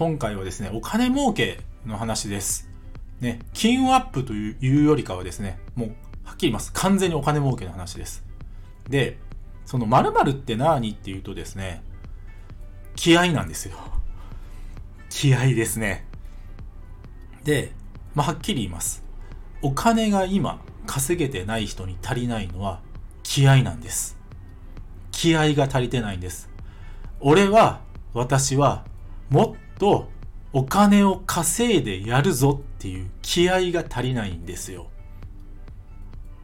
今回はですね、お金儲けの話です。ね。金運アップというよりかはですね、もうはっきり言います。完全にお金儲けの話です。で、その〇〇って何っていうとですね、気合なんですよ。気合ですね。で、まあ、はっきり言います。お金が今稼げてない人に足りないのは気合なんです。気合が足りてないんです。俺は、私は、もっとお金を稼いでやるぞっていう気合が足りないんですよ。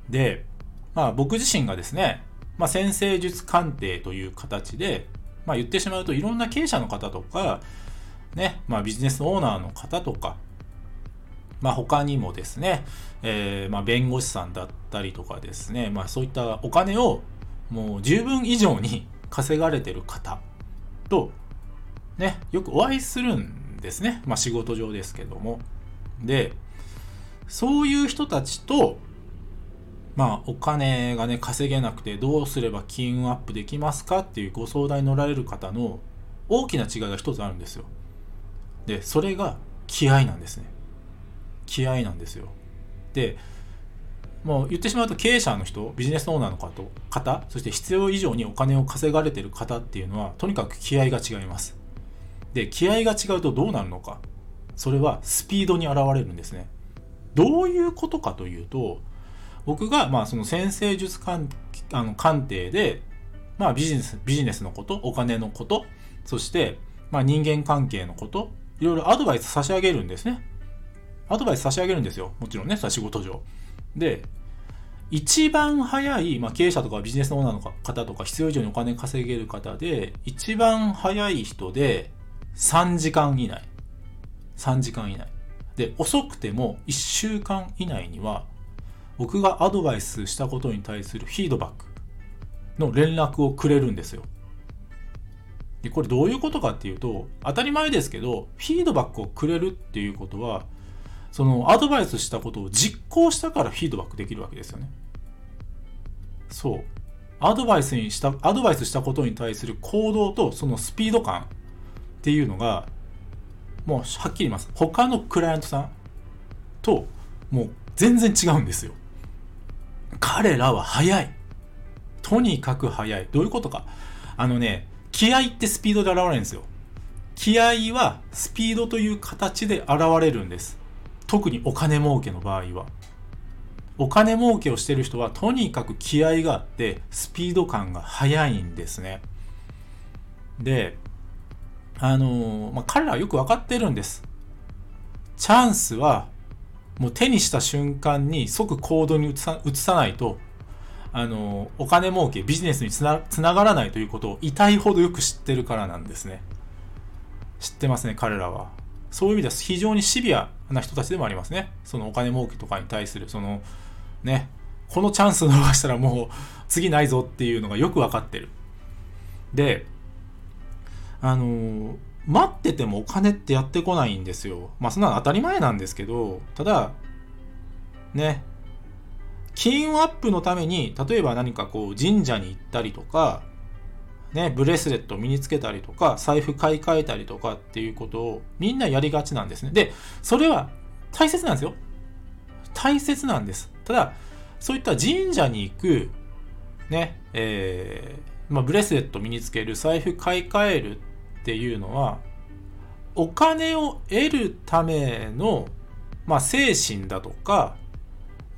で、まあ僕自身がですね、まあ先生術鑑定という形で、まあ言ってしまうといろんな経営者の方とか、ね、まあビジネスオーナーの方とか、まあ他にもですね、えー、まあ弁護士さんだったりとかですね、まあそういったお金をもう十分以上に稼がれてる方と、ね、よくお会いするんですね。まあ仕事上ですけども。で、そういう人たちと、まあお金がね、稼げなくてどうすれば金運アップできますかっていうご相談に乗られる方の大きな違いが一つあるんですよ。で、それが気合なんですね。気合なんですよ。で、もう言ってしまうと経営者の人、ビジネスオーナーの方、そして必要以上にお金を稼がれてる方っていうのは、とにかく気合が違います。で、気合が違うとどうなるのか。それはスピードに現れるんですね。どういうことかというと、僕が、まあ、その先生術鑑あの鑑定で、まあ、ビジネス、ビジネスのこと、お金のこと、そして、まあ、人間関係のこと、いろいろアドバイス差し上げるんですね。アドバイス差し上げるんですよ。もちろんね、仕事上。で、一番早い、まあ、経営者とかビジネスオーナーの方とか必要以上にお金稼げる方で、一番早い人で3時間以内。3時間以内。で、遅くても1週間以内には、僕がアドバイスしたことに対するフィードバックの連絡をくれるんですよ。で、これどういうことかっていうと、当たり前ですけど、フィードバックをくれるっていうことは、そのアドバイスしたことを実行したからフィードバックできるわけですよね。そう。アドバイスにした、アドバイスしたことに対する行動とそのスピード感っていうのが、もうはっきり言います。他のクライアントさんともう全然違うんですよ。彼らは早い。とにかく早い。どういうことか。あのね、気合ってスピードで現れるんですよ。気合はスピードという形で現れるんです。特にお金儲けの場合は。お金儲けをしてる人はとにかく気合があってスピード感が速いんですね。で、あの、まあ、彼らはよくわかってるんです。チャンスはもう手にした瞬間に即行動に移さ移さないと、あの、お金儲け、ビジネスにつなつながらないということを痛いほどよく知ってるからなんですね。知ってますね、彼らは。そういう意味では非常にシビアな人たちでもありますね。そのお金儲けとかに対する、その、ね、このチャンスを逃したらもう次ないぞっていうのがよくわかってる。で、あの、待っててもお金ってやってこないんですよ。まあそんなの当たり前なんですけど、ただ、ね、金運アップのために、例えば何かこう神社に行ったりとか、ね、ブレスレットを身につけたりとか、財布買い替えたりとかっていうことをみんなやりがちなんですね。で、それは大切なんですよ。大切なんです。ただ、そういった神社に行く、ね、えー、まあ、ブレスレット身につける、財布買い替えるていうのは、お金を得るための、まあ、精神だとか、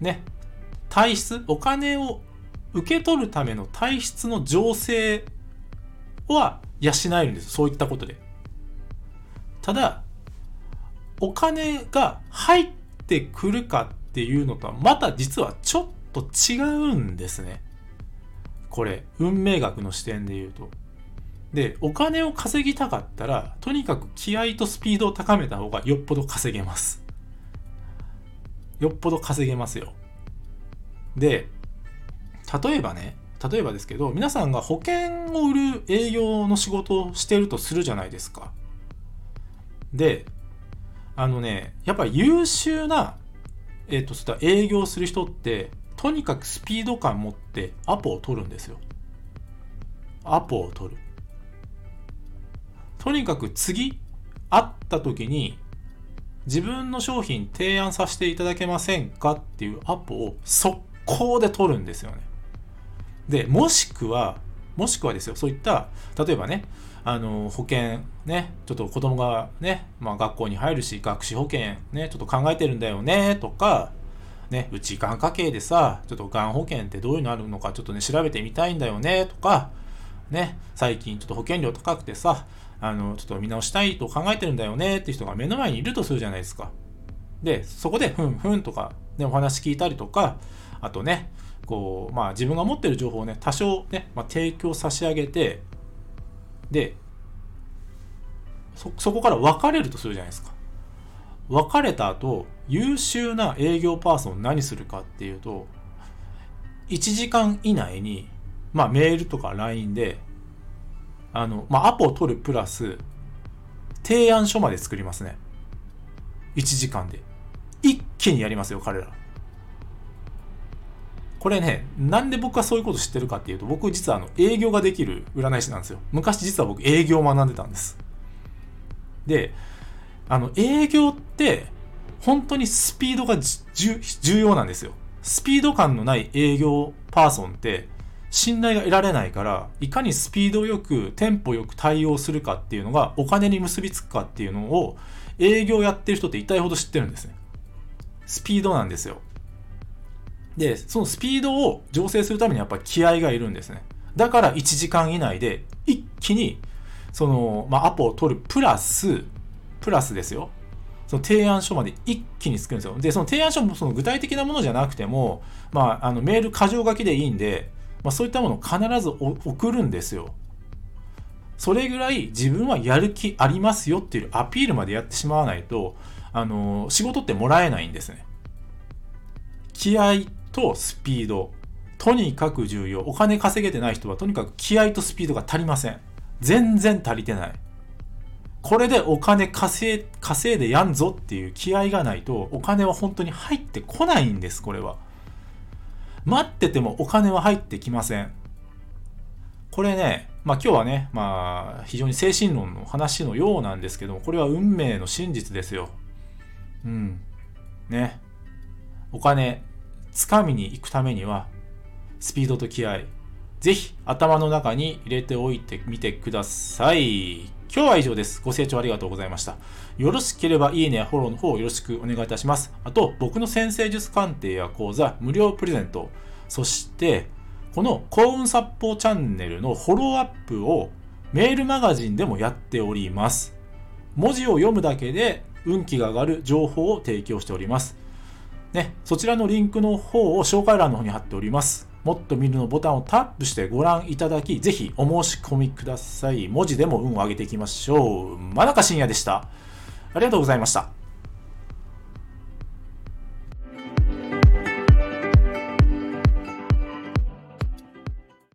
ね、体質、お金を受け取るための体質の情勢は養えるんです。そういったことで。ただ、お金が入ってくるかっていうのとはまた実はちょっと違うんですね。これ、運命学の視点で言うと。で、お金を稼ぎたかったら、とにかく気合とスピードを高めた方がよっぽど稼げます。よっぽど稼げますよ。で、例えばね、例えばですけど、皆さんが保険を売る営業の仕事をしてるとするじゃないですか。で、あのね、やっぱり優秀な、えっ、ー、と、そういった営業する人って、とにかくスピード感持ってアポを取るんですよ。アポを取る。とにかく次会った時に自分の商品提案させていただけませんかっていうアポを速攻で取るんですよね。で、もしくは、もしくはですよ、そういった、例えばね、あの保険ね、ちょっと子供がね、まあ、学校に入るし、学資保険ね、ちょっと考えてるんだよねとか、ね、うちがん家系でさ、ちょっとがん保険ってどういうのあるのかちょっとね、調べてみたいんだよねとか、ね、最近ちょっと保険料高くてさ、あの、ちょっと見直したいと考えてるんだよねって人が目の前にいるとするじゃないですか。で、そこで、ふんふんとか、ね、お話聞いたりとか、あとね、こう、まあ自分が持ってる情報をね、多少ね、まあ、提供差し上げて、で、そ、そこから別れるとするじゃないですか。別れた後、優秀な営業パーソン何するかっていうと、1時間以内に、まあメールとか LINE で、あの、まあ、アポを取るプラス、提案書まで作りますね。1時間で。一気にやりますよ、彼ら。これね、なんで僕はそういうこと知ってるかっていうと、僕実はあの営業ができる占い師なんですよ。昔実は僕営業を学んでたんです。で、あの営業って本当にスピードが重要なんですよ。スピード感のない営業パーソンって信頼が得られないから、いかにスピードよく、テンポよく対応するかっていうのがお金に結びつくかっていうのを営業やってる人って痛いほど知ってるんですね。スピードなんですよ。で、そのスピードを醸成するためにやっぱ気合がいるんですね。だから1時間以内で一気に、その、まあ、アポを取るプラス、プラスですよ。その提案書まで一気に作るんですよ。で、その提案書もその具体的なものじゃなくても、まあ、あのメール箇条書きでいいんで、まあ、そういったものを必ず送るんですよ。それぐらい自分はやる気ありますよっていうアピールまでやってしまわないと、あの仕事ってもらえないんですね。気合とスピード、とにかく重要。お金稼げてない人はとにかく気合とスピードが足りません。全然足りてない。これでお金稼いでやんぞっていう気合がないとお金は本当に入ってこないんです、これは。待っててもお金は入ってきません。これね、まあ今日はね、まあ非常に精神論の話のようなんですけども、これは運命の真実ですよ。うん。ね。お金、つかみに行くためには、スピードと気合、ぜひ頭の中に入れておいてみてください。今日は以上です。ご清聴ありがとうございました。よろしければいいねやフォローの方よろしくお願いいたします。あと、僕の先生術鑑定や講座無料プレゼント。そして、この幸運殺法チャンネルのフォローアップをメールマガジンでもやっております。文字を読むだけで運気が上がる情報を提供しております。ね、そちらのリンクの方を紹介欄の方に貼っております。もっと見るのボタンをタップしてご覧いただき、ぜひお申し込みください。文字でも運を上げていきましょう。真中深也でした。ありがとうございました。